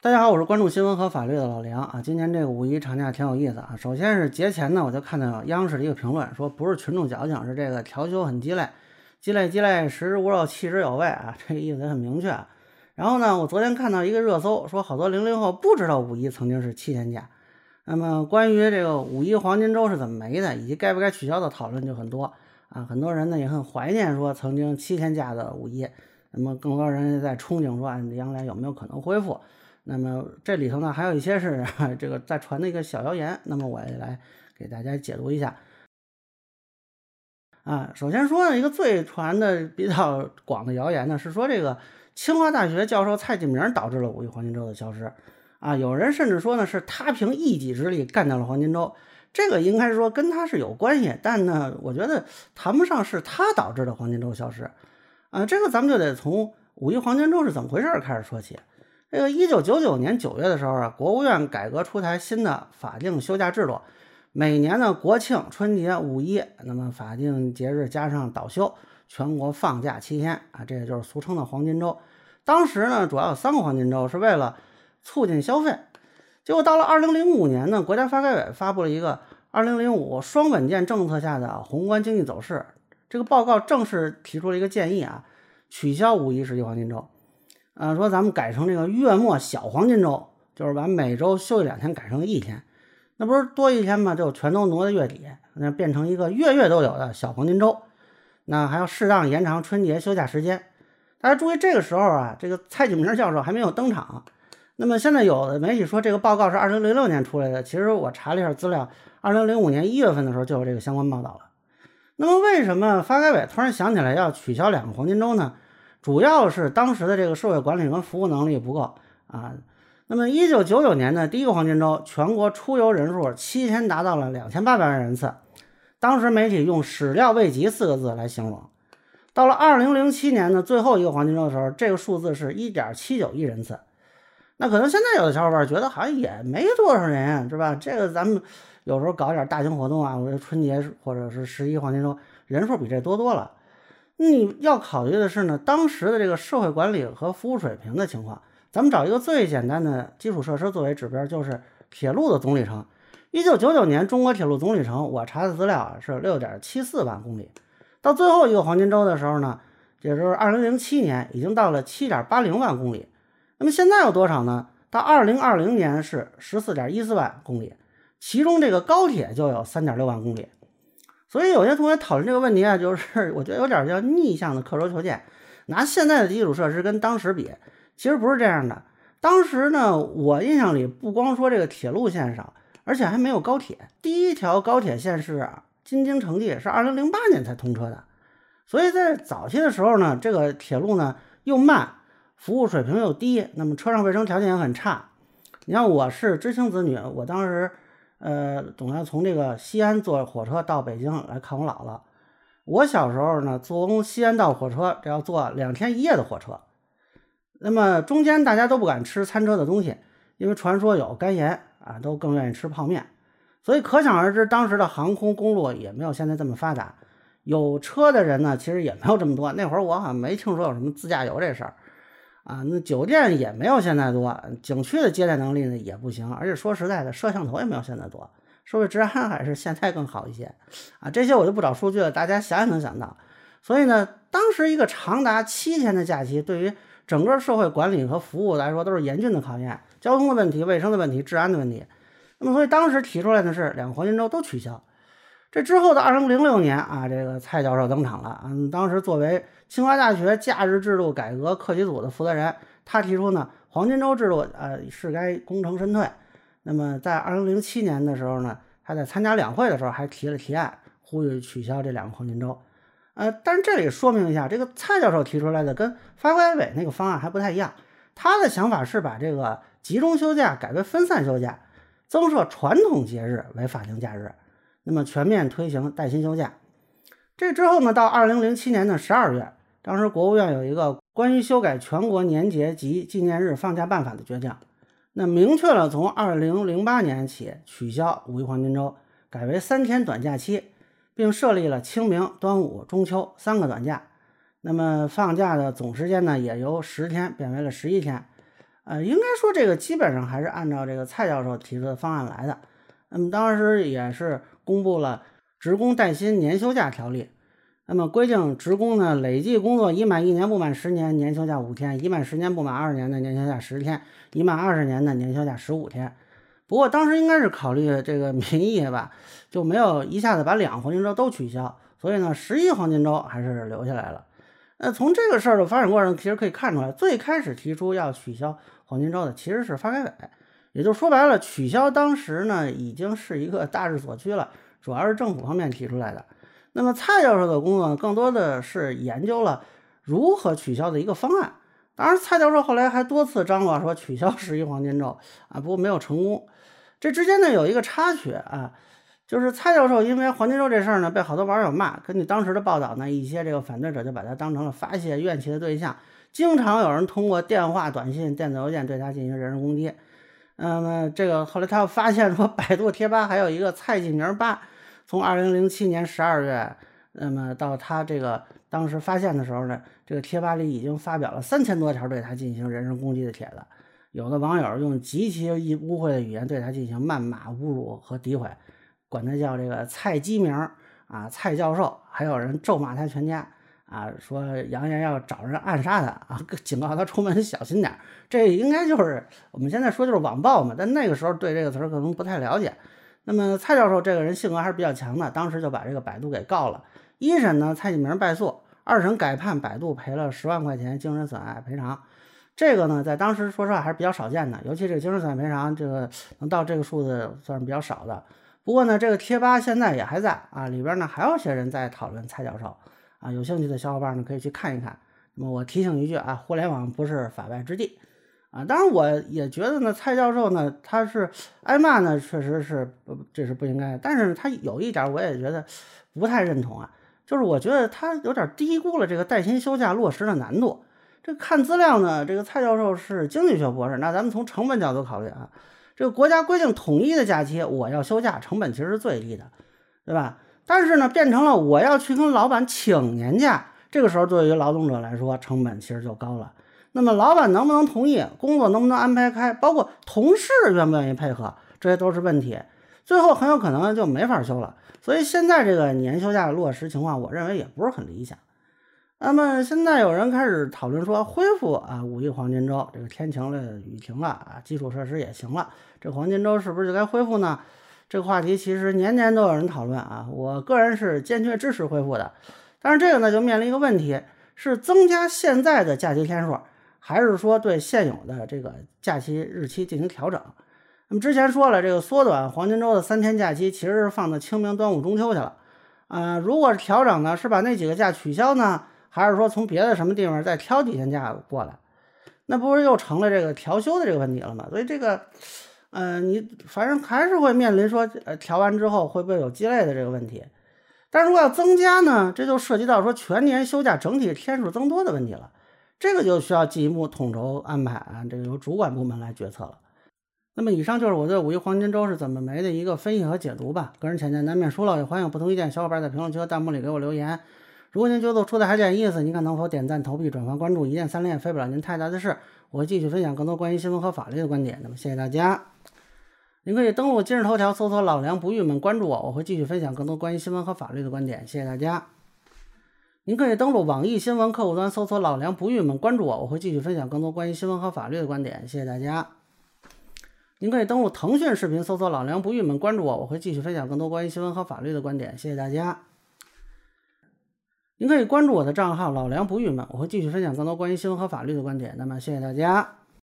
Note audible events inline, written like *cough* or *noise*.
大家好，我是关注新闻和法律的老梁啊。今年这个五一长假挺有意思啊。首先是节前呢，我就看到央视的一个评论，说不是群众矫情，是这个调休很鸡肋，鸡肋鸡肋，食之无肉，弃之有味啊，*laughs* 这个意思也很明确。然后呢，我昨天看到一个热搜，说好多零零后不知道五一曾经是七天假。那么关于这个五一黄金周是怎么没的，以及该不该取消的讨论就很多啊。很多人呢也很怀念说曾经七天假的五一，那么更多人在憧憬说，将来有没有可能恢复？那么这里头呢，还有一些是 *laughs* 这个在传的一个小谣言，那么我也来给大家解读一下。啊，首先说呢，一个最传的比较广的谣言呢，是说这个清华大学教授蔡锦明导致了五一黄金周的消失。啊，有人甚至说呢，是他凭一己之力干掉了黄金周，这个应该说跟他是有关系，但呢，我觉得谈不上是他导致的黄金周消失。啊，这个咱们就得从五一黄金周是怎么回事开始说起。这个一九九九年九月的时候啊，国务院改革出台新的法定休假制度，每年的国庆、春节、五一，那么法定节日加上倒休，全国放假七天啊，这也就是俗称的黄金周。当时呢，主要有三个黄金周，是为了促进消费。结果到了二零零五年呢，国家发改委发布了一个《二零零五双稳健政策下的宏观经济走势》，这个报告正式提出了一个建议啊，取消五一十一黄金周。啊，说咱们改成这个月末小黄金周，就是把每周休息两天改成一天，那不是多一天吗？就全都挪到月底，那变成一个月月都有的小黄金周。那还要适当延长春节休假时间。大家注意，这个时候啊，这个蔡景明教授还没有登场。那么现在有的媒体说这个报告是二零零六年出来的，其实我查了一下资料，二零零五年一月份的时候就有这个相关报道了。那么为什么发改委突然想起来要取消两个黄金周呢？主要是当时的这个社会管理跟服务能力不够啊。那么，一九九九年的第一个黄金周，全国出游人数七天达到了两千八百万人次，当时媒体用“始料未及”四个字来形容。到了二零零七年的最后一个黄金周的时候，这个数字是一点七九亿人次。那可能现在有的小伙伴觉得好像也没多少人，是吧？这个咱们有时候搞点大型活动啊，我春节或者是十一黄金周，人数比这多多了。你要考虑的是呢，当时的这个社会管理和服务水平的情况。咱们找一个最简单的基础设施作为指标，就是铁路的总里程。一九九九年中国铁路总里程，我查的资料啊是六点七四万公里。到最后一个黄金周的时候呢，也就是二零零七年，已经到了七点八零万公里。那么现在有多少呢？到二零二零年是十四点一四万公里，其中这个高铁就有三点六万公里。所以有些同学讨论这个问题啊，就是我觉得有点叫逆向的刻舟求剑，拿现在的基础设施跟当时比，其实不是这样的。当时呢，我印象里不光说这个铁路线少，而且还没有高铁。第一条高铁线是京津城际，是二零零八年才通车的。所以在早期的时候呢，这个铁路呢又慢，服务水平又低，那么车上卫生条件也很差。你像我是知青子女，我当时。呃，总要从这个西安坐火车到北京来看我姥姥。我小时候呢，从西安到火车，这要坐两天一夜的火车。那么中间大家都不敢吃餐车的东西，因为传说有肝炎啊，都更愿意吃泡面。所以可想而知，当时的航空公路也没有现在这么发达。有车的人呢，其实也没有这么多。那会儿我好像没听说有什么自驾游这事儿。啊，那酒店也没有现在多，景区的接待能力呢也不行，而且说实在的，摄像头也没有现在多，社会治安还是现在更好一些。啊，这些我就不找数据了，大家想也能想到。所以呢，当时一个长达七天的假期，对于整个社会管理和服务来说都是严峻的考验，交通的问题、卫生的问题、治安的问题。那么，所以当时提出来的是两个黄金周都取消。这之后的二零零六年啊，这个蔡教授登场了。嗯，当时作为清华大学假日制度改革课题组的负责人，他提出呢，黄金周制度呃是该功成身退。那么在二零零七年的时候呢，他在参加两会的时候还提了提案，呼吁取消这两个黄金周。呃，但是这里说明一下，这个蔡教授提出来的跟发改委那个方案还不太一样。他的想法是把这个集中休假改为分散休假，增设传统节日为法定假日。那么全面推行带薪休假，这之后呢，到二零零七年的十二月，当时国务院有一个关于修改全国年节及纪念日放假办法的决定，那明确了从二零零八年起取消五一黄金周，改为三天短假期，并设立了清明、端午、中秋三个短假。那么放假的总时间呢，也由十天变为了十一天。呃，应该说这个基本上还是按照这个蔡教授提出的方案来的。那么当时也是公布了职工带薪年休假条例。那么规定，职工呢累计工作已满一年不满十年，年休假五天；已满十年不满二十年的年休假十天；已满二十年的年休假十五天。不过当时应该是考虑这个民意吧，*laughs* 就没有一下子把两黄金周都取消，所以呢，十一黄金周还是留下来了。那从这个事儿的发展过程，其实可以看出来，最开始提出要取消黄金周的其实是发改委，也就说白了，取消当时呢已经是一个大势所趋了，主要是政府方面提出来的。那么蔡教授的工作呢更多的是研究了如何取消的一个方案。当然，蔡教授后来还多次张罗说取消十一黄金周啊，不过没有成功。这之间呢有一个插曲啊，就是蔡教授因为黄金周这事儿呢被好多网友骂。根据当时的报道呢，一些这个反对者就把他当成了发泄怨气的对象，经常有人通过电话、短信、电子邮件对他进行人身攻击。那么这个后来他又发现说，百度贴吧还有一个蔡记名吧。从二零零七年十二月，那么到他这个当时发现的时候呢，这个贴吧里已经发表了三千多条对他进行人身攻击的帖子，有的网友用极其污秽的语言对他进行谩骂、侮辱和诋毁，管他叫这个蔡鸡名啊，蔡教授，还有人咒骂他全家啊，说扬言要找人暗杀他啊，*laughs* 警告他出门小心点。这应该就是我们现在说就是网暴嘛，但那个时候对这个词儿可能不太了解。那么蔡教授这个人性格还是比较强的，当时就把这个百度给告了。一审呢，蔡继明败诉；二审改判百度赔了十万块钱精神损害赔偿。这个呢，在当时说实话还是比较少见的，尤其这个精神损害赔偿，这个能到这个数字算是比较少的。不过呢，这个贴吧现在也还在啊，里边呢还有些人在讨论蔡教授啊，有兴趣的小伙伴呢可以去看一看。那么我提醒一句啊，互联网不是法外之地。啊，当然我也觉得呢，蔡教授呢，他是挨骂呢，确实是不，这是不应该。但是他有一点，我也觉得不太认同啊，就是我觉得他有点低估了这个带薪休假落实的难度。这看资料呢，这个蔡教授是经济学博士，那咱们从成本角度考虑啊，这个国家规定统一的假期，我要休假，成本其实是最低的，对吧？但是呢，变成了我要去跟老板请年假，这个时候对于劳动者来说，成本其实就高了。那么老板能不能同意工作能不能安排开，包括同事愿不愿意配合，这些都是问题。最后很有可能就没法休了。所以现在这个年休假的落实情况，我认为也不是很理想。那么现在有人开始讨论说恢复啊五一黄金周，这个天晴了雨停了啊，基础设施也行了，这黄金周是不是就该恢复呢？这个话题其实年年都有人讨论啊，我个人是坚决支持恢复的。但是这个呢就面临一个问题，是增加现在的假期天数。还是说对现有的这个假期日期进行调整？那么之前说了，这个缩短黄金周的三天假期，其实是放到清明、端午、中秋去了。啊，如果是调整呢，是把那几个假取消呢，还是说从别的什么地方再挑几天假过来？那不是又成了这个调休的这个问题了吗？所以这个，嗯，你反正还是会面临说，呃，调完之后会不会有鸡肋的这个问题？但如果要增加呢，这就涉及到说全年休假整体天数增多的问题了。这个就需要进一步统筹安排啊，这个由主管部门来决策了。那么以上就是我对五一黄金周是怎么没的一个分析和解读吧。个人浅见难免疏漏，也欢迎不同意见小伙伴在评论区和弹幕里给我留言。如果您觉得我说的还点意思，您看能否点赞、投币、转发、关注，一键三连，费不了您太大的事。我会继续分享更多关于新闻和法律的观点。那么谢谢大家。您可以登录今日头条搜索“老梁不郁闷”，关注我，我会继续分享更多关于新闻和法律的观点。谢谢大家。您可以登录网易新闻客户端搜索“老梁不郁闷”，关注我，我会继续分享更多关于新闻和法律的观点。谢谢大家。您可以登录腾讯视频搜索“老梁不郁闷”，关注我，我会继续分享更多关于新闻和法律的观点。谢谢大家。您可以关注我的账号“老梁不郁闷”，我会继续分享更多关于新闻和法律的观点。那么，谢谢大家。